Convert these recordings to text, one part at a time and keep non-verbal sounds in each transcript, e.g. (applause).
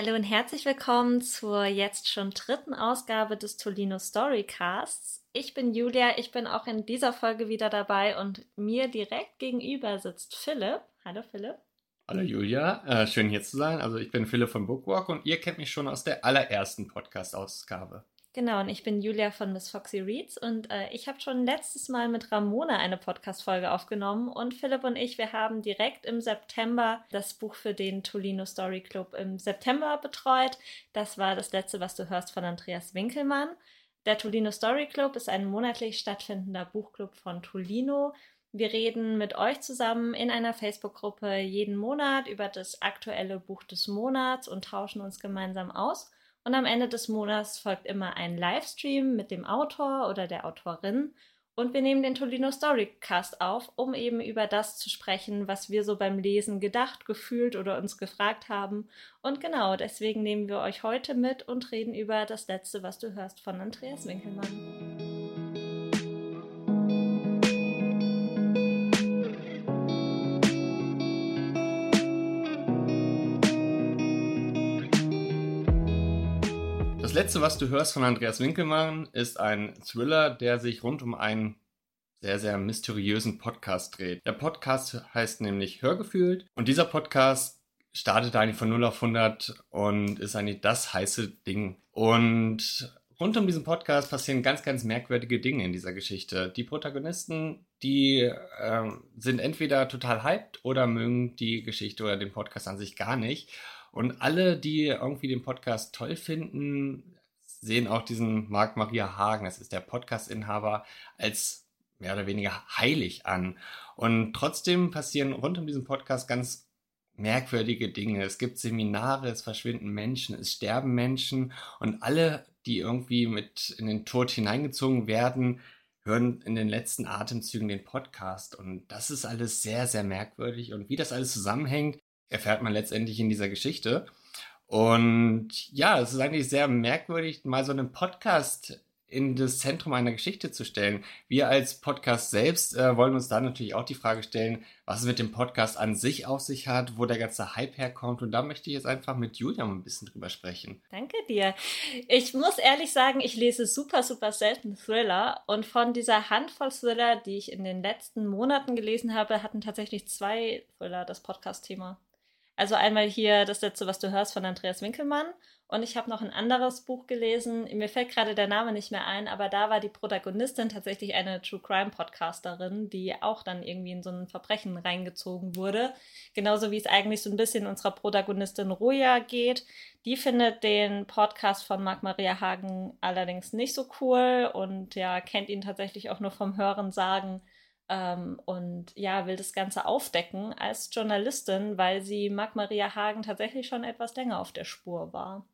Hallo und herzlich willkommen zur jetzt schon dritten Ausgabe des Tolino Storycasts. Ich bin Julia, ich bin auch in dieser Folge wieder dabei und mir direkt gegenüber sitzt Philipp. Hallo Philipp. Hallo Julia, äh, schön hier zu sein. Also ich bin Philipp von Bookwalk und ihr kennt mich schon aus der allerersten Podcast-Ausgabe. Genau, und ich bin Julia von Miss Foxy Reads und äh, ich habe schon letztes Mal mit Ramona eine Podcast-Folge aufgenommen und Philipp und ich, wir haben direkt im September das Buch für den Tolino Story Club im September betreut. Das war das letzte, was du hörst von Andreas Winkelmann. Der Tolino Story Club ist ein monatlich stattfindender Buchclub von Tolino. Wir reden mit euch zusammen in einer Facebook-Gruppe jeden Monat über das aktuelle Buch des Monats und tauschen uns gemeinsam aus. Und am Ende des Monats folgt immer ein Livestream mit dem Autor oder der Autorin. Und wir nehmen den Tolino Storycast auf, um eben über das zu sprechen, was wir so beim Lesen gedacht, gefühlt oder uns gefragt haben. Und genau deswegen nehmen wir euch heute mit und reden über das letzte, was du hörst von Andreas Winkelmann. Letzte, was du hörst von Andreas Winkelmann, ist ein Thriller, der sich rund um einen sehr, sehr mysteriösen Podcast dreht. Der Podcast heißt nämlich Hörgefühlt und dieser Podcast startet eigentlich von 0 auf 100 und ist eigentlich das heiße Ding. Und rund um diesen Podcast passieren ganz, ganz merkwürdige Dinge in dieser Geschichte. Die Protagonisten, die äh, sind entweder total hyped oder mögen die Geschichte oder den Podcast an sich gar nicht. Und alle, die irgendwie den Podcast toll finden, sehen auch diesen Marc Maria Hagen, das ist der Podcast-Inhaber, als mehr oder weniger heilig an. Und trotzdem passieren rund um diesen Podcast ganz merkwürdige Dinge. Es gibt Seminare, es verschwinden Menschen, es sterben Menschen und alle, die irgendwie mit in den Tod hineingezogen werden, hören in den letzten Atemzügen den Podcast. Und das ist alles sehr, sehr merkwürdig. Und wie das alles zusammenhängt, erfährt man letztendlich in dieser Geschichte. Und ja, es ist eigentlich sehr merkwürdig, mal so einen Podcast in das Zentrum einer Geschichte zu stellen. Wir als Podcast selbst äh, wollen uns da natürlich auch die Frage stellen, was es mit dem Podcast an sich auf sich hat, wo der ganze Hype herkommt. Und da möchte ich jetzt einfach mit Julia mal ein bisschen drüber sprechen. Danke dir. Ich muss ehrlich sagen, ich lese super, super selten Thriller. Und von dieser Handvoll Thriller, die ich in den letzten Monaten gelesen habe, hatten tatsächlich zwei Thriller das Podcast-Thema. Also einmal hier das letzte, was du hörst von Andreas Winkelmann. Und ich habe noch ein anderes Buch gelesen. Mir fällt gerade der Name nicht mehr ein, aber da war die Protagonistin tatsächlich eine True Crime Podcasterin, die auch dann irgendwie in so ein Verbrechen reingezogen wurde. Genauso wie es eigentlich so ein bisschen unserer Protagonistin Roja geht. Die findet den Podcast von Marc Maria Hagen allerdings nicht so cool und ja, kennt ihn tatsächlich auch nur vom Hören sagen ähm, und ja, will das Ganze aufdecken als Journalistin, weil sie Marc Maria Hagen tatsächlich schon etwas länger auf der Spur war.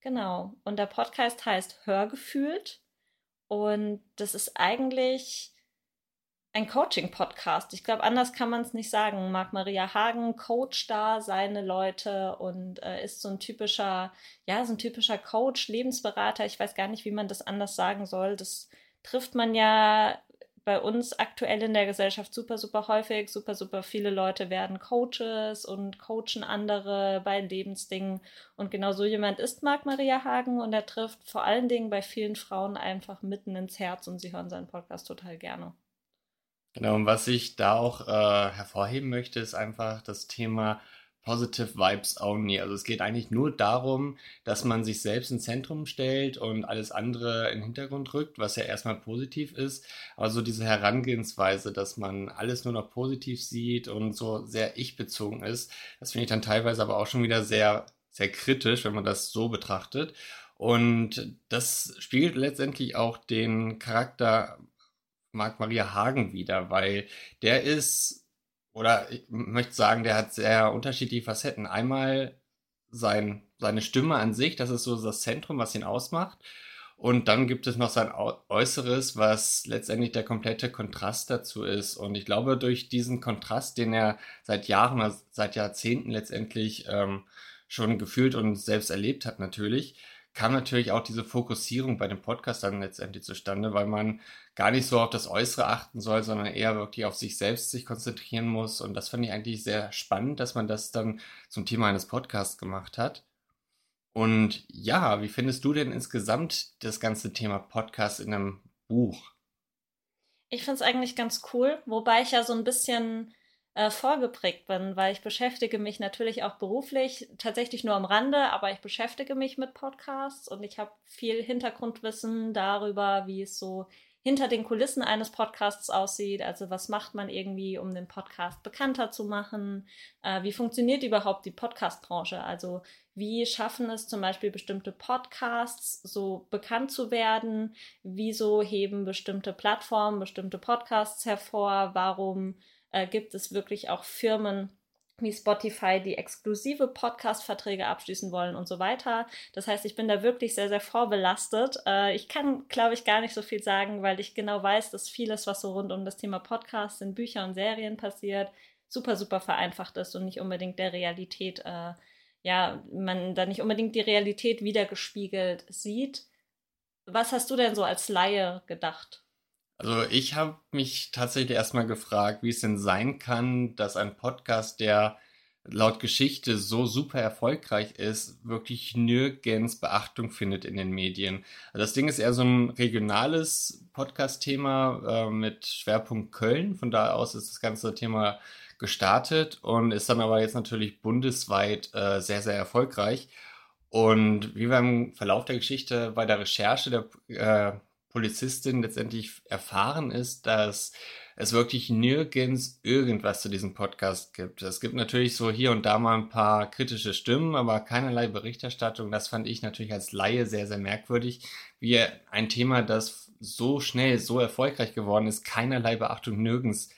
Genau. Und der Podcast heißt Hörgefühlt. Und das ist eigentlich ein Coaching-Podcast. Ich glaube, anders kann man es nicht sagen. Marc Maria Hagen coacht da seine Leute und äh, ist so ein typischer, ja, so ein typischer Coach, Lebensberater. Ich weiß gar nicht, wie man das anders sagen soll. Das trifft man ja bei uns aktuell in der Gesellschaft super, super häufig. Super, super viele Leute werden Coaches und coachen andere bei Lebensdingen. Und genau so jemand ist Marc Maria Hagen und er trifft vor allen Dingen bei vielen Frauen einfach mitten ins Herz und sie hören seinen Podcast total gerne. Genau, und was ich da auch äh, hervorheben möchte, ist einfach das Thema Positive Vibes Only. Also es geht eigentlich nur darum, dass man sich selbst ins Zentrum stellt und alles andere in den Hintergrund rückt, was ja erstmal positiv ist. Aber so diese Herangehensweise, dass man alles nur noch positiv sieht und so sehr ich-bezogen ist, das finde ich dann teilweise aber auch schon wieder sehr, sehr kritisch, wenn man das so betrachtet. Und das spiegelt letztendlich auch den Charakter Marc Maria Hagen wieder, weil der ist oder ich möchte sagen, der hat sehr unterschiedliche Facetten. Einmal sein, seine Stimme an sich, das ist so das Zentrum, was ihn ausmacht. Und dann gibt es noch sein Äußeres, was letztendlich der komplette Kontrast dazu ist. Und ich glaube, durch diesen Kontrast, den er seit Jahren, seit Jahrzehnten letztendlich ähm, schon gefühlt und selbst erlebt hat natürlich, kam natürlich auch diese Fokussierung bei dem Podcast dann letztendlich zustande, weil man gar nicht so auf das Äußere achten soll, sondern eher wirklich auf sich selbst sich konzentrieren muss. Und das fand ich eigentlich sehr spannend, dass man das dann zum Thema eines Podcasts gemacht hat. Und ja, wie findest du denn insgesamt das ganze Thema Podcast in einem Buch? Ich finde es eigentlich ganz cool, wobei ich ja so ein bisschen äh, vorgeprägt bin, weil ich beschäftige mich natürlich auch beruflich, tatsächlich nur am Rande, aber ich beschäftige mich mit Podcasts und ich habe viel Hintergrundwissen darüber, wie es so hinter den Kulissen eines Podcasts aussieht. Also was macht man irgendwie, um den Podcast bekannter zu machen? Äh, wie funktioniert überhaupt die Podcast-Branche? Also wie schaffen es zum Beispiel bestimmte Podcasts so bekannt zu werden? Wieso heben bestimmte Plattformen bestimmte Podcasts hervor? Warum äh, gibt es wirklich auch Firmen wie Spotify, die exklusive Podcast-Verträge abschließen wollen und so weiter. Das heißt, ich bin da wirklich sehr, sehr vorbelastet. Äh, ich kann, glaube ich, gar nicht so viel sagen, weil ich genau weiß, dass vieles, was so rund um das Thema Podcast in Büchern und Serien passiert, super, super vereinfacht ist und nicht unbedingt der Realität, äh, ja, man da nicht unbedingt die Realität wiedergespiegelt sieht. Was hast du denn so als Laie gedacht? Also ich habe mich tatsächlich erstmal gefragt, wie es denn sein kann, dass ein Podcast, der laut Geschichte so super erfolgreich ist, wirklich nirgends Beachtung findet in den Medien. Also das Ding ist eher so ein regionales Podcast-Thema äh, mit Schwerpunkt Köln. Von da aus ist das ganze Thema gestartet und ist dann aber jetzt natürlich bundesweit äh, sehr, sehr erfolgreich. Und wie wir im Verlauf der Geschichte bei der Recherche der äh, Polizistin letztendlich erfahren ist, dass es wirklich nirgends irgendwas zu diesem Podcast gibt. Es gibt natürlich so hier und da mal ein paar kritische Stimmen, aber keinerlei Berichterstattung. Das fand ich natürlich als Laie sehr, sehr merkwürdig, wie ein Thema, das so schnell, so erfolgreich geworden ist, keinerlei Beachtung nirgends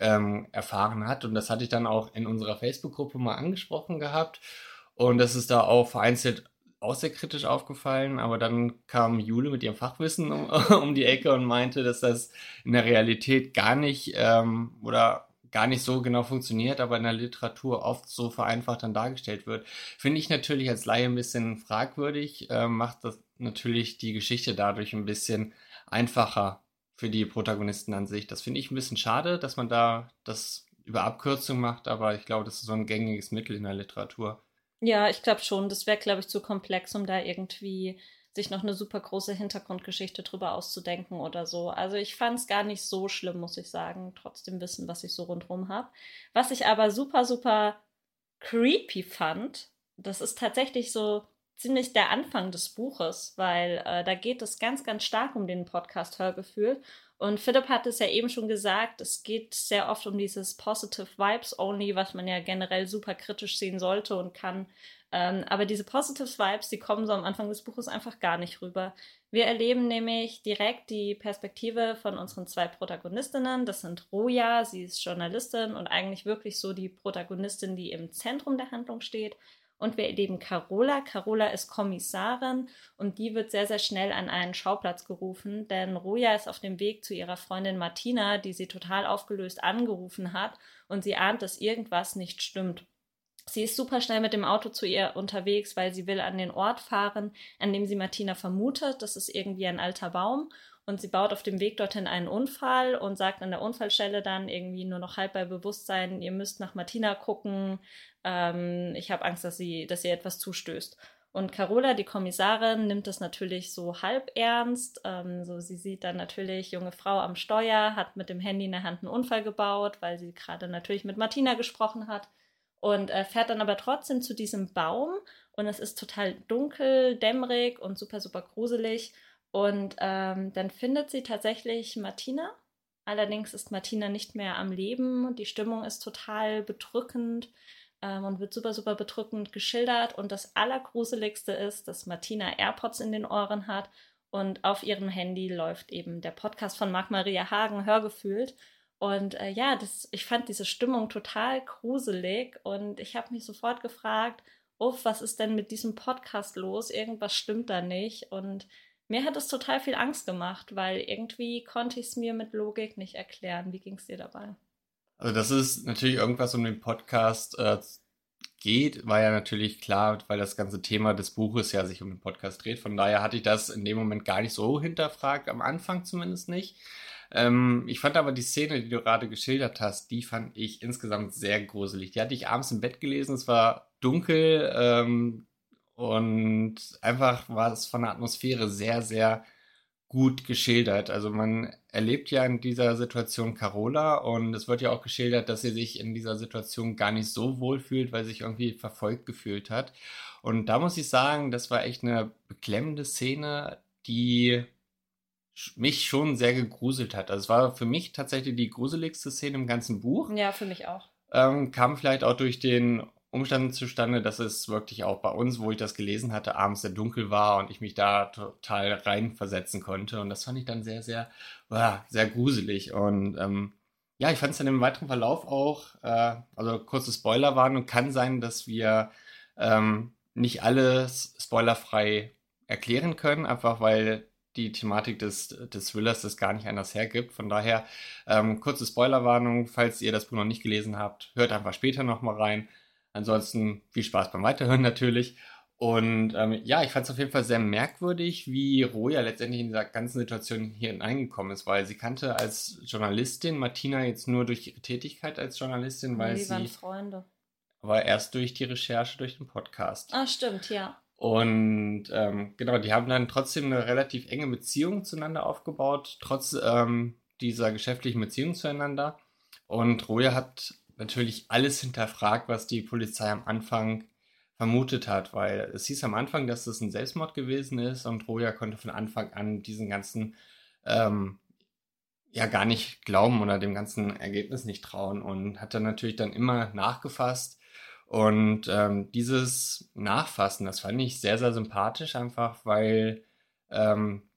ähm, erfahren hat. Und das hatte ich dann auch in unserer Facebook-Gruppe mal angesprochen gehabt. Und das ist da auch vereinzelt auch sehr kritisch aufgefallen, aber dann kam Jule mit ihrem Fachwissen um, (laughs) um die Ecke und meinte, dass das in der Realität gar nicht ähm, oder gar nicht so genau funktioniert, aber in der Literatur oft so vereinfacht dann dargestellt wird. Finde ich natürlich als Laie ein bisschen fragwürdig, äh, macht das natürlich die Geschichte dadurch ein bisschen einfacher für die Protagonisten an sich. Das finde ich ein bisschen schade, dass man da das über Abkürzung macht, aber ich glaube, das ist so ein gängiges Mittel in der Literatur. Ja, ich glaube schon. Das wäre, glaube ich, zu komplex, um da irgendwie sich noch eine super große Hintergrundgeschichte drüber auszudenken oder so. Also ich fand es gar nicht so schlimm, muss ich sagen. Trotzdem wissen, was ich so rundherum habe. Was ich aber super, super creepy fand, das ist tatsächlich so ziemlich der Anfang des Buches, weil äh, da geht es ganz, ganz stark um den Podcast Hörgefühl. Und Philipp hat es ja eben schon gesagt, es geht sehr oft um dieses Positive Vibes Only, was man ja generell super kritisch sehen sollte und kann. Ähm, aber diese Positive Vibes, die kommen so am Anfang des Buches einfach gar nicht rüber. Wir erleben nämlich direkt die Perspektive von unseren zwei Protagonistinnen. Das sind Roja, sie ist Journalistin und eigentlich wirklich so die Protagonistin, die im Zentrum der Handlung steht. Und wir erleben Carola. Carola ist Kommissarin und die wird sehr, sehr schnell an einen Schauplatz gerufen, denn Roja ist auf dem Weg zu ihrer Freundin Martina, die sie total aufgelöst angerufen hat und sie ahnt, dass irgendwas nicht stimmt. Sie ist super schnell mit dem Auto zu ihr unterwegs, weil sie will an den Ort fahren, an dem sie Martina vermutet. Das ist irgendwie ein alter Baum. Und sie baut auf dem Weg dorthin einen Unfall und sagt an der Unfallstelle dann irgendwie nur noch halb bei Bewusstsein, ihr müsst nach Martina gucken, ähm, ich habe Angst, dass sie, dass ihr etwas zustößt. Und Carola, die Kommissarin, nimmt das natürlich so halb ernst. Ähm, so, sie sieht dann natürlich junge Frau am Steuer, hat mit dem Handy in der Hand einen Unfall gebaut, weil sie gerade natürlich mit Martina gesprochen hat. Und äh, fährt dann aber trotzdem zu diesem Baum. Und es ist total dunkel, dämmerig und super, super gruselig. Und ähm, dann findet sie tatsächlich Martina. Allerdings ist Martina nicht mehr am Leben. Die Stimmung ist total bedrückend ähm, und wird super, super bedrückend geschildert. Und das Allergruseligste ist, dass Martina AirPods in den Ohren hat und auf ihrem Handy läuft eben der Podcast von Marc-Maria Hagen, Hörgefühlt. Und äh, ja, das, ich fand diese Stimmung total gruselig und ich habe mich sofort gefragt, uff, was ist denn mit diesem Podcast los? Irgendwas stimmt da nicht. Und mir hat es total viel Angst gemacht, weil irgendwie konnte ich es mir mit Logik nicht erklären. Wie ging es dir dabei? Also, dass es natürlich irgendwas um den Podcast äh, geht, war ja natürlich klar, weil das ganze Thema des Buches ja sich um den Podcast dreht. Von daher hatte ich das in dem Moment gar nicht so hinterfragt, am Anfang zumindest nicht. Ähm, ich fand aber die Szene, die du gerade geschildert hast, die fand ich insgesamt sehr gruselig. Die hatte ich abends im Bett gelesen, es war dunkel ähm, Und einfach war es von der Atmosphäre sehr, sehr gut geschildert. Also man erlebt ja in dieser Situation Carola und es wird ja auch geschildert, dass sie sich in dieser Situation gar nicht so wohl fühlt, weil sie sich irgendwie verfolgt gefühlt hat. Und da muss ich sagen, das war echt eine beklemmende Szene, die mich schon sehr gegruselt hat. Also es war für mich tatsächlich die gruseligste Szene im ganzen Buch. Ja, für mich auch. Ähm, kam vielleicht auch durch den Umstand zustande, dass es wirklich auch bei uns, wo ich das gelesen hatte, abends sehr dunkel war und ich mich da total reinversetzen konnte. Und das fand ich dann sehr, sehr, sehr gruselig. Und ähm, ja, ich fand es dann im weiteren Verlauf auch, äh, also kurze Spoilerwarnung, kann sein, dass wir ähm, nicht alles spoilerfrei erklären können, einfach weil die Thematik des, des Thrillers das gar nicht anders hergibt. Von daher, ähm, kurze Spoilerwarnung, falls ihr das Buch noch nicht gelesen habt, hört einfach später nochmal rein. Ansonsten viel Spaß beim Weiterhören natürlich. Und ähm, ja, ich fand es auf jeden Fall sehr merkwürdig, wie Roja letztendlich in dieser ganzen Situation hier hineingekommen ist, weil sie kannte als Journalistin Martina jetzt nur durch ihre Tätigkeit als Journalistin, weil sie. waren Freunde. Aber erst durch die Recherche, durch den Podcast. Ah, stimmt, ja. Und ähm, genau, die haben dann trotzdem eine relativ enge Beziehung zueinander aufgebaut, trotz ähm, dieser geschäftlichen Beziehung zueinander. Und Roja hat natürlich alles hinterfragt, was die Polizei am Anfang vermutet hat, weil es hieß am Anfang, dass das ein Selbstmord gewesen ist und Roja konnte von Anfang an diesen ganzen ähm, ja gar nicht glauben oder dem ganzen Ergebnis nicht trauen und hat dann natürlich dann immer nachgefasst und ähm, dieses Nachfassen, das fand ich sehr, sehr sympathisch einfach, weil ähm,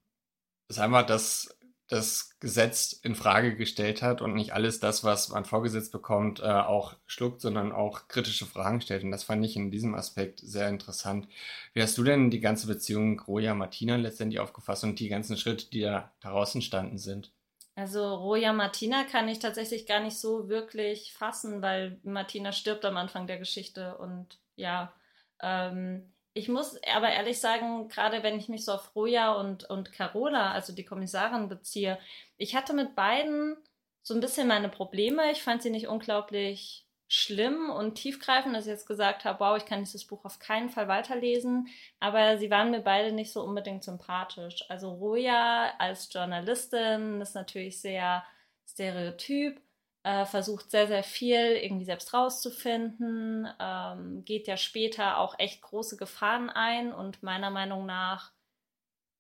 es einfach das das Gesetz in Frage gestellt hat und nicht alles das, was man vorgesetzt bekommt, äh, auch schluckt, sondern auch kritische Fragen stellt. Und das fand ich in diesem Aspekt sehr interessant. Wie hast du denn die ganze Beziehung Roja Martina letztendlich aufgefasst und die ganzen Schritte, die da daraus entstanden sind? Also Roja Martina kann ich tatsächlich gar nicht so wirklich fassen, weil Martina stirbt am Anfang der Geschichte und ja, ähm, ich muss aber ehrlich sagen, gerade wenn ich mich so auf Roja und, und Carola, also die Kommissarin, beziehe, ich hatte mit beiden so ein bisschen meine Probleme. Ich fand sie nicht unglaublich schlimm und tiefgreifend, dass ich jetzt gesagt habe, wow, ich kann dieses Buch auf keinen Fall weiterlesen, aber sie waren mir beide nicht so unbedingt sympathisch. Also Roja als Journalistin ist natürlich sehr stereotyp äh, versucht sehr, sehr viel irgendwie selbst rauszufinden, ähm, geht ja später auch echt große Gefahren ein und meiner Meinung nach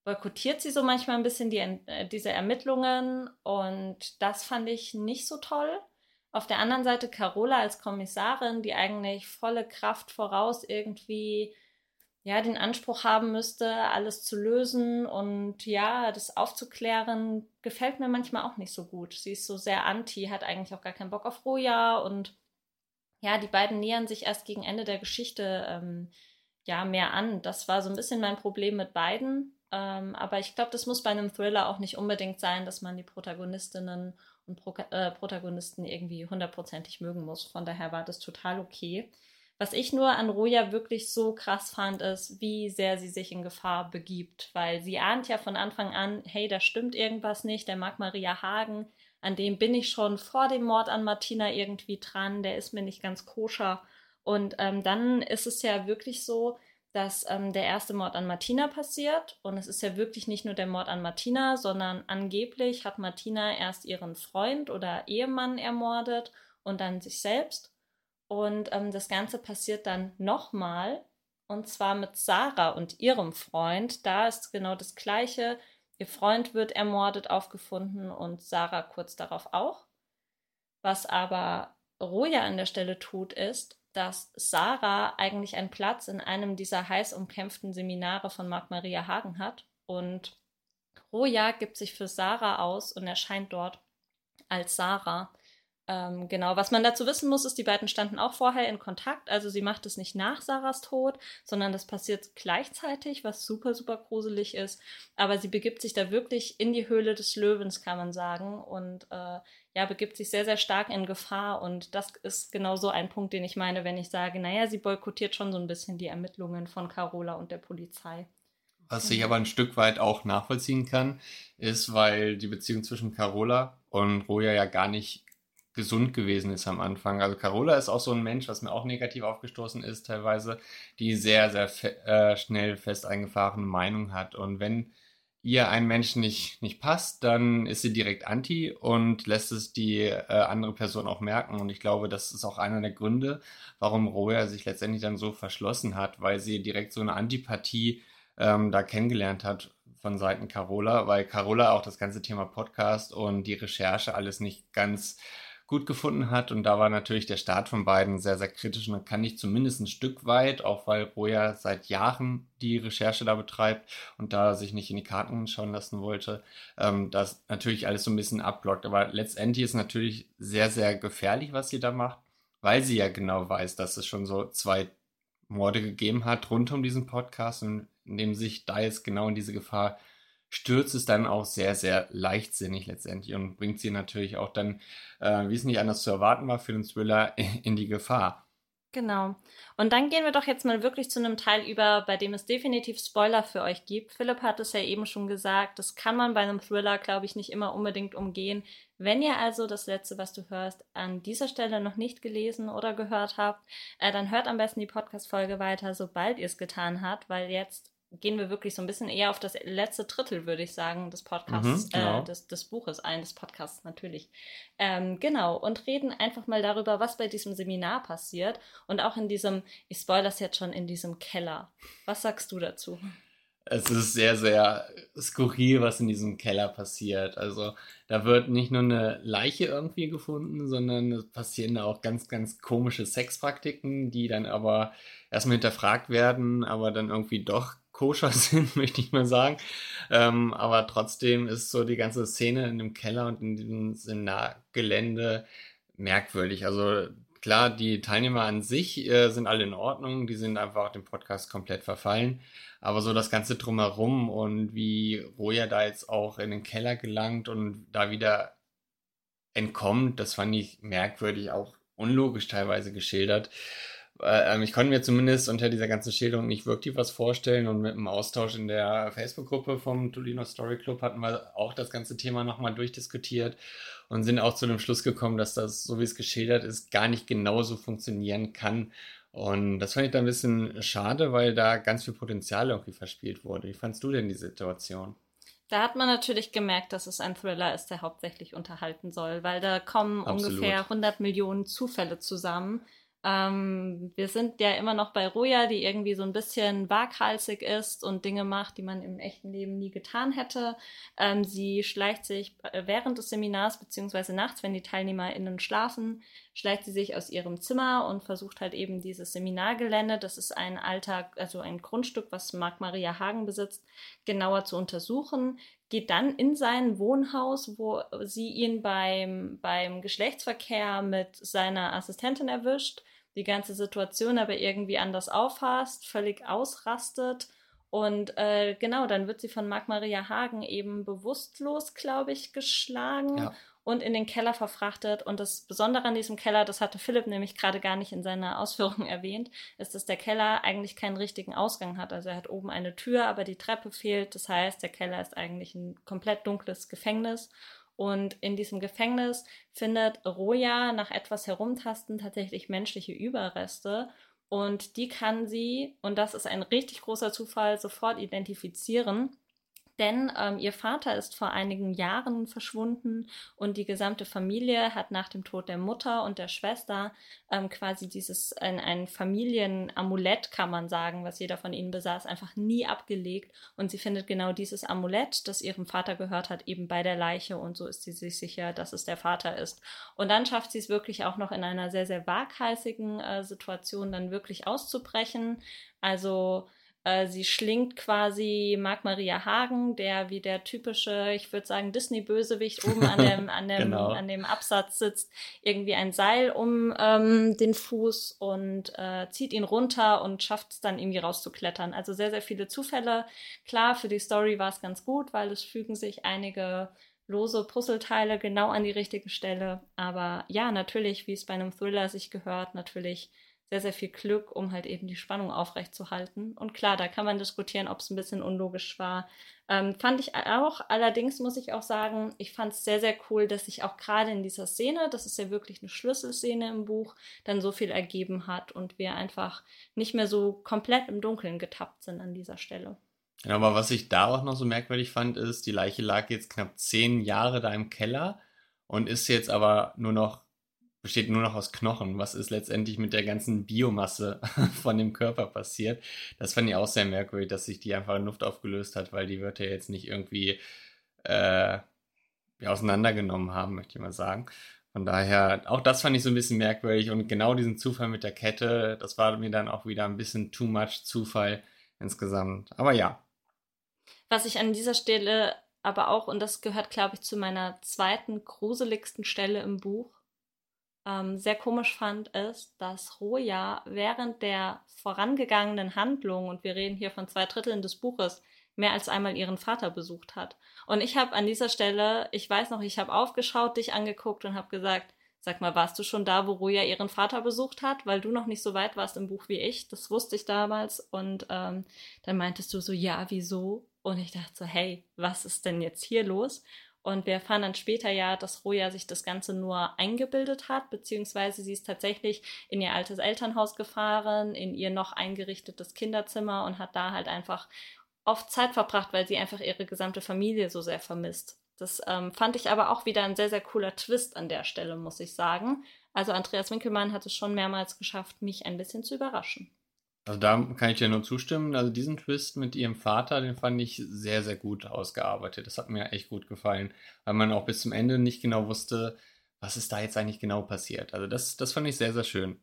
boykottiert sie so manchmal ein bisschen die, äh, diese Ermittlungen und das fand ich nicht so toll. Auf der anderen Seite Carola als Kommissarin, die eigentlich volle Kraft voraus irgendwie ja, den Anspruch haben müsste, alles zu lösen und ja, das aufzuklären, gefällt mir manchmal auch nicht so gut. Sie ist so sehr anti, hat eigentlich auch gar keinen Bock auf Roja und ja, die beiden nähern sich erst gegen Ende der Geschichte ähm, ja mehr an. Das war so ein bisschen mein Problem mit beiden. Ähm, aber ich glaube, das muss bei einem Thriller auch nicht unbedingt sein, dass man die Protagonistinnen und Pro äh, Protagonisten irgendwie hundertprozentig mögen muss. Von daher war das total okay. Was ich nur an Roja wirklich so krass fand, ist, wie sehr sie sich in Gefahr begibt, weil sie ahnt ja von Anfang an, hey, da stimmt irgendwas nicht, der mag Maria Hagen, an dem bin ich schon vor dem Mord an Martina irgendwie dran, der ist mir nicht ganz koscher. Und ähm, dann ist es ja wirklich so, dass ähm, der erste Mord an Martina passiert. Und es ist ja wirklich nicht nur der Mord an Martina, sondern angeblich hat Martina erst ihren Freund oder Ehemann ermordet und dann sich selbst. Und ähm, das Ganze passiert dann nochmal, und zwar mit Sarah und ihrem Freund. Da ist genau das Gleiche. Ihr Freund wird ermordet aufgefunden und Sarah kurz darauf auch. Was aber Roja an der Stelle tut, ist, dass Sarah eigentlich einen Platz in einem dieser heiß umkämpften Seminare von Marc Maria Hagen hat. Und Roja gibt sich für Sarah aus und erscheint dort als Sarah. Ähm, genau, was man dazu wissen muss, ist, die beiden standen auch vorher in Kontakt. Also sie macht es nicht nach Sarahs Tod, sondern das passiert gleichzeitig, was super, super gruselig ist. Aber sie begibt sich da wirklich in die Höhle des Löwens, kann man sagen. Und äh, ja, begibt sich sehr, sehr stark in Gefahr. Und das ist genau so ein Punkt, den ich meine, wenn ich sage, naja, sie boykottiert schon so ein bisschen die Ermittlungen von Carola und der Polizei. Was ich aber ein Stück weit auch nachvollziehen kann, ist, weil die Beziehung zwischen Carola und Roja ja gar nicht gesund gewesen ist am Anfang. Also Carola ist auch so ein Mensch, was mir auch negativ aufgestoßen ist teilweise, die sehr, sehr fe äh, schnell fest eingefahrene Meinung hat. Und wenn ihr ein Mensch nicht, nicht passt, dann ist sie direkt anti und lässt es die äh, andere Person auch merken. Und ich glaube, das ist auch einer der Gründe, warum Roya sich letztendlich dann so verschlossen hat, weil sie direkt so eine Antipathie ähm, da kennengelernt hat von Seiten Carola, weil Carola auch das ganze Thema Podcast und die Recherche alles nicht ganz gut gefunden hat. Und da war natürlich der Start von beiden sehr, sehr kritisch. Und da kann ich zumindest ein Stück weit, auch weil Roja seit Jahren die Recherche da betreibt und da sich nicht in die Karten schauen lassen wollte, ähm, das natürlich alles so ein bisschen abblockt. Aber letztendlich ist natürlich sehr, sehr gefährlich, was sie da macht, weil sie ja genau weiß, dass es schon so zwei Morde gegeben hat rund um diesen Podcast und in dem sich da jetzt genau in diese Gefahr stürzt es dann auch sehr, sehr leichtsinnig letztendlich und bringt sie natürlich auch dann, äh, wie es nicht anders zu erwarten war, für den Thriller (laughs) in die Gefahr. Genau. Und dann gehen wir doch jetzt mal wirklich zu einem Teil über, bei dem es definitiv Spoiler für euch gibt. Philipp hat es ja eben schon gesagt, das kann man bei einem Thriller, glaube ich, nicht immer unbedingt umgehen. Wenn ihr also das letzte, was du hörst, an dieser Stelle noch nicht gelesen oder gehört habt, äh, dann hört am besten die Podcast-Folge weiter, sobald ihr es getan habt, weil jetzt gehen wir wirklich so ein bisschen eher auf das letzte Drittel, würde ich sagen, des Podcasts, mhm, genau. äh, des, des, Buches ein, des Podcasts natürlich. Ähm, genau, und reden einfach mal darüber, was bei diesem Seminar passiert und auch in diesem, ich spoilere das jetzt schon, in diesem Keller. Was sagst du dazu? Es ist sehr, sehr skurril, was in diesem Keller passiert. Also da wird nicht nur eine Leiche irgendwie gefunden, sondern es passieren da auch ganz, ganz komische Sexpraktiken, die dann aber erstmal hinterfragt werden, aber dann irgendwie doch koscher (laughs) sind, möchte ich mal sagen. Ähm, aber trotzdem ist so die ganze Szene in dem Keller und in diesem Seminargelände merkwürdig. Also klar, die Teilnehmer an sich äh, sind alle in Ordnung, die sind einfach dem Podcast komplett verfallen. Aber so das Ganze drumherum und wie Roja da jetzt auch in den Keller gelangt und da wieder entkommt, das fand ich merkwürdig, auch unlogisch teilweise geschildert. Ähm, ich konnte mir zumindest unter dieser ganzen Schilderung nicht wirklich was vorstellen und mit dem Austausch in der Facebook-Gruppe vom Tolino Story Club hatten wir auch das ganze Thema nochmal durchdiskutiert und sind auch zu dem Schluss gekommen, dass das, so wie es geschildert ist, gar nicht genauso funktionieren kann. Und das fand ich da ein bisschen schade, weil da ganz viel Potenzial irgendwie verspielt wurde. Wie fandst du denn die Situation? Da hat man natürlich gemerkt, dass es ein Thriller ist, der hauptsächlich unterhalten soll, weil da kommen Absolut. ungefähr 100 Millionen Zufälle zusammen ähm, wir sind ja immer noch bei Roja, die irgendwie so ein bisschen waghalsig ist und Dinge macht, die man im echten Leben nie getan hätte. Ähm, sie schleicht sich äh, während des Seminars beziehungsweise nachts, wenn die TeilnehmerInnen schlafen, schleicht sie sich aus ihrem Zimmer und versucht halt eben dieses Seminargelände, das ist ein alter, also ein Grundstück, was Marc Maria Hagen besitzt, genauer zu untersuchen geht dann in sein Wohnhaus, wo sie ihn beim, beim Geschlechtsverkehr mit seiner Assistentin erwischt die ganze Situation aber irgendwie anders auffasst, völlig ausrastet. Und äh, genau, dann wird sie von Marc Maria Hagen eben bewusstlos, glaube ich, geschlagen ja. Und in den Keller verfrachtet. Und das Besondere an diesem Keller, das hatte Philipp nämlich gerade gar nicht in seiner Ausführung (laughs) erwähnt, ist, dass der Keller eigentlich keinen richtigen Ausgang hat. Also er hat oben eine Tür, aber die Treppe fehlt. Das heißt, der Keller ist eigentlich ein komplett dunkles Gefängnis. Und in diesem Gefängnis findet Roja nach etwas Herumtasten tatsächlich menschliche Überreste. Und die kann sie, und das ist ein richtig großer Zufall, sofort identifizieren denn ähm, ihr Vater ist vor einigen Jahren verschwunden und die gesamte Familie hat nach dem Tod der Mutter und der Schwester ähm, quasi dieses, ein, ein Familienamulett, kann man sagen, was jeder von ihnen besaß, einfach nie abgelegt. Und sie findet genau dieses Amulett, das ihrem Vater gehört hat, eben bei der Leiche und so ist sie sich sicher, dass es der Vater ist. Und dann schafft sie es wirklich auch noch in einer sehr, sehr waghalsigen äh, Situation dann wirklich auszubrechen. Also sie schlingt quasi Marc Maria Hagen, der wie der typische, ich würde sagen, Disney-Bösewicht oben an (laughs) dem, an, dem, genau. an dem Absatz sitzt, irgendwie ein Seil um ähm, den Fuß und äh, zieht ihn runter und schafft es dann irgendwie rauszuklettern. Also sehr, sehr viele Zufälle. Klar, für die Story war es ganz gut, weil es fügen sich einige lose Puzzleteile genau an die richtige Stelle. Aber ja, natürlich, wie es bei einem Thriller sich gehört, natürlich sehr, sehr viel Glück, um halt eben die Spannung aufrechtzuerhalten. Und klar, da kann man diskutieren, ob es ein bisschen unlogisch war. Ähm, fand ich auch. Allerdings muss ich auch sagen, ich fand es sehr, sehr cool, dass sich auch gerade in dieser Szene, das ist ja wirklich eine Schlüsselszene im Buch, dann so viel ergeben hat und wir einfach nicht mehr so komplett im Dunkeln getappt sind an dieser Stelle. Ja, aber was ich da auch noch so merkwürdig fand, ist, die Leiche lag jetzt knapp zehn Jahre da im Keller und ist jetzt aber nur noch besteht nur noch aus Knochen. Was ist letztendlich mit der ganzen Biomasse (laughs) von dem Körper passiert? Das fand ich auch sehr merkwürdig, dass sich die einfach in Luft aufgelöst hat, weil die wird ja jetzt nicht irgendwie äh, auseinandergenommen haben, möchte ich mal sagen. Von daher, auch das fand ich so ein bisschen merkwürdig und genau diesen Zufall mit der Kette, das war mir dann auch wieder ein bisschen too much Zufall insgesamt. Aber ja. Was ich an dieser Stelle aber auch, und das gehört, glaube ich, zu meiner zweiten gruseligsten Stelle im Buch, ähm, sehr komisch fand, ist, dass Roja während der vorangegangenen Handlung, und wir reden hier von zwei Dritteln des Buches, mehr als einmal ihren Vater besucht hat. Und ich habe an dieser Stelle, ich weiß noch, ich habe aufgeschaut, dich angeguckt und habe gesagt, sag mal, warst du schon da, wo Roja ihren Vater besucht hat, weil du noch nicht so weit warst im Buch wie ich? Das wusste ich damals. Und ähm, dann meintest du so, ja, wieso? Und ich dachte so, hey, was ist denn jetzt hier los? Und wir erfahren dann später ja, dass Roja sich das Ganze nur eingebildet hat, beziehungsweise sie ist tatsächlich in ihr altes Elternhaus gefahren, in ihr noch eingerichtetes Kinderzimmer und hat da halt einfach oft Zeit verbracht, weil sie einfach ihre gesamte Familie so sehr vermisst. Das ähm, fand ich aber auch wieder ein sehr, sehr cooler Twist an der Stelle, muss ich sagen. Also Andreas Winkelmann hat es schon mehrmals geschafft, mich ein bisschen zu überraschen. Also da kann ich dir nur zustimmen. Also diesen Twist mit ihrem Vater, den fand ich sehr, sehr gut ausgearbeitet. Das hat mir echt gut gefallen, weil man auch bis zum Ende nicht genau wusste, was ist da jetzt eigentlich genau passiert. Also das, das fand ich sehr, sehr schön.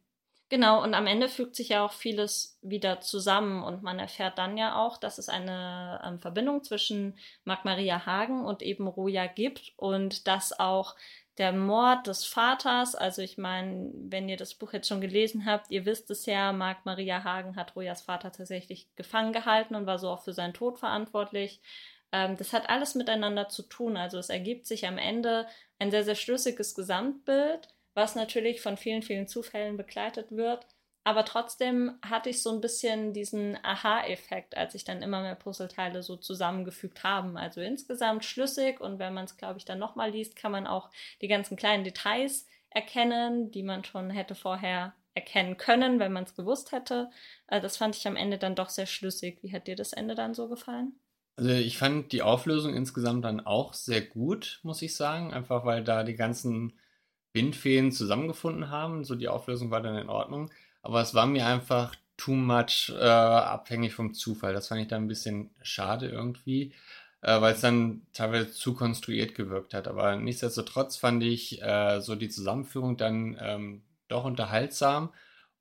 Genau, und am Ende fügt sich ja auch vieles wieder zusammen und man erfährt dann ja auch, dass es eine ähm, Verbindung zwischen Marc Maria Hagen und eben Roja gibt und dass auch der Mord des Vaters, also ich meine, wenn ihr das Buch jetzt schon gelesen habt, ihr wisst es ja, Marc Maria Hagen hat Rojas Vater tatsächlich gefangen gehalten und war so auch für seinen Tod verantwortlich. Ähm, das hat alles miteinander zu tun. Also es ergibt sich am Ende ein sehr, sehr schlüssiges Gesamtbild, was natürlich von vielen, vielen Zufällen begleitet wird. Aber trotzdem hatte ich so ein bisschen diesen Aha-Effekt, als ich dann immer mehr Puzzleteile so zusammengefügt haben. Also insgesamt schlüssig und wenn man es, glaube ich, dann nochmal liest, kann man auch die ganzen kleinen Details erkennen, die man schon hätte vorher erkennen können, wenn man es gewusst hätte. Also das fand ich am Ende dann doch sehr schlüssig. Wie hat dir das Ende dann so gefallen? Also ich fand die Auflösung insgesamt dann auch sehr gut, muss ich sagen. Einfach weil da die ganzen Bindfäden zusammengefunden haben. So die Auflösung war dann in Ordnung. Aber es war mir einfach too much äh, abhängig vom Zufall. Das fand ich dann ein bisschen schade irgendwie, äh, weil es dann teilweise zu konstruiert gewirkt hat. Aber nichtsdestotrotz fand ich äh, so die Zusammenführung dann ähm, doch unterhaltsam.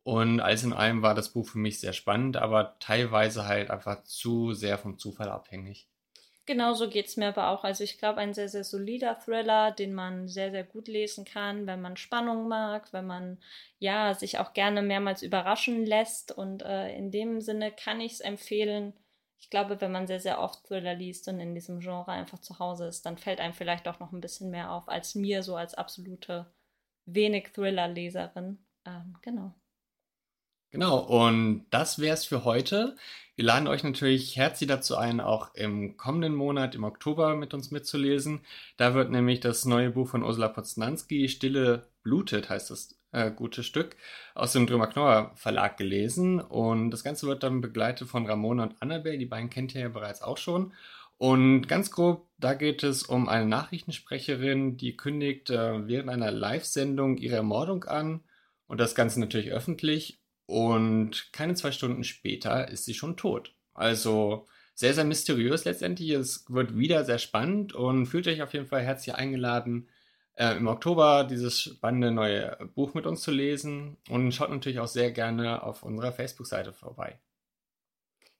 Und alles in allem war das Buch für mich sehr spannend, aber teilweise halt einfach zu sehr vom Zufall abhängig. Genauso geht es mir aber auch. Also ich glaube, ein sehr, sehr solider Thriller, den man sehr, sehr gut lesen kann, wenn man Spannung mag, wenn man ja sich auch gerne mehrmals überraschen lässt. Und äh, in dem Sinne kann ich es empfehlen. Ich glaube, wenn man sehr, sehr oft Thriller liest und in diesem Genre einfach zu Hause ist, dann fällt einem vielleicht auch noch ein bisschen mehr auf als mir, so als absolute wenig Thriller-Leserin. Ähm, genau. Genau, und das wäre es für heute. Wir laden euch natürlich herzlich dazu ein, auch im kommenden Monat, im Oktober, mit uns mitzulesen. Da wird nämlich das neue Buch von Ursula Poznanski, Stille blutet, heißt das äh, gute Stück, aus dem Drömer Knorr Verlag gelesen. Und das Ganze wird dann begleitet von Ramona und Annabelle. Die beiden kennt ihr ja bereits auch schon. Und ganz grob, da geht es um eine Nachrichtensprecherin, die kündigt äh, während einer Live-Sendung ihre Ermordung an. Und das Ganze natürlich öffentlich. Und keine zwei Stunden später ist sie schon tot. Also sehr, sehr mysteriös letztendlich. Es wird wieder sehr spannend und fühlt euch auf jeden Fall herzlich eingeladen, äh, im Oktober dieses spannende neue Buch mit uns zu lesen. Und schaut natürlich auch sehr gerne auf unserer Facebook-Seite vorbei.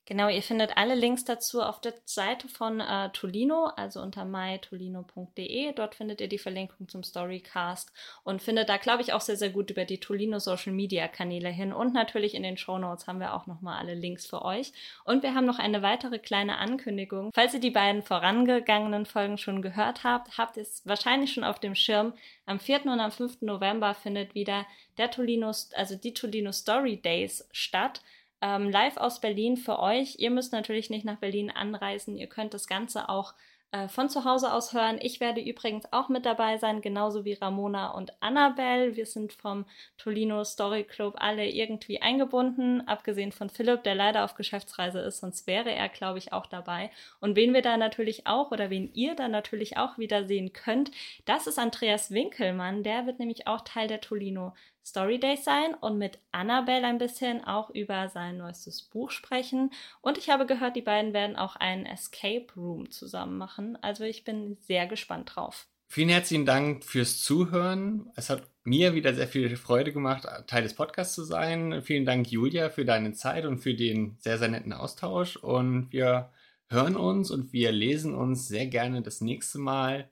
Genau, ihr findet alle Links dazu auf der Seite von äh, Tolino, also unter mytolino.de. Dort findet ihr die Verlinkung zum Storycast und findet da, glaube ich, auch sehr, sehr gut über die Tolino Social Media Kanäle hin. Und natürlich in den Show Notes haben wir auch nochmal alle Links für euch. Und wir haben noch eine weitere kleine Ankündigung. Falls ihr die beiden vorangegangenen Folgen schon gehört habt, habt ihr es wahrscheinlich schon auf dem Schirm. Am 4. und am 5. November findet wieder der Tolino, also die Tolino Story Days statt ähm, live aus Berlin für euch. Ihr müsst natürlich nicht nach Berlin anreisen. Ihr könnt das Ganze auch äh, von zu Hause aus hören. Ich werde übrigens auch mit dabei sein, genauso wie Ramona und Annabelle. Wir sind vom Tolino Story Club alle irgendwie eingebunden, abgesehen von Philipp, der leider auf Geschäftsreise ist, sonst wäre er, glaube ich, auch dabei. Und wen wir da natürlich auch oder wen ihr da natürlich auch wieder sehen könnt, das ist Andreas Winkelmann. Der wird nämlich auch Teil der Tolino Story Days sein und mit Annabelle ein bisschen auch über sein neuestes Buch sprechen. Und ich habe gehört, die beiden werden auch einen Escape Room zusammen machen. Also ich bin sehr gespannt drauf. Vielen herzlichen Dank fürs Zuhören. Es hat mir wieder sehr viel Freude gemacht, Teil des Podcasts zu sein. Vielen Dank, Julia, für deine Zeit und für den sehr, sehr netten Austausch. Und wir hören uns und wir lesen uns sehr gerne das nächste Mal.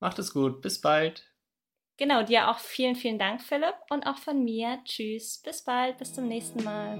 Macht es gut. Bis bald. Genau, dir auch vielen, vielen Dank, Philipp. Und auch von mir. Tschüss. Bis bald. Bis zum nächsten Mal.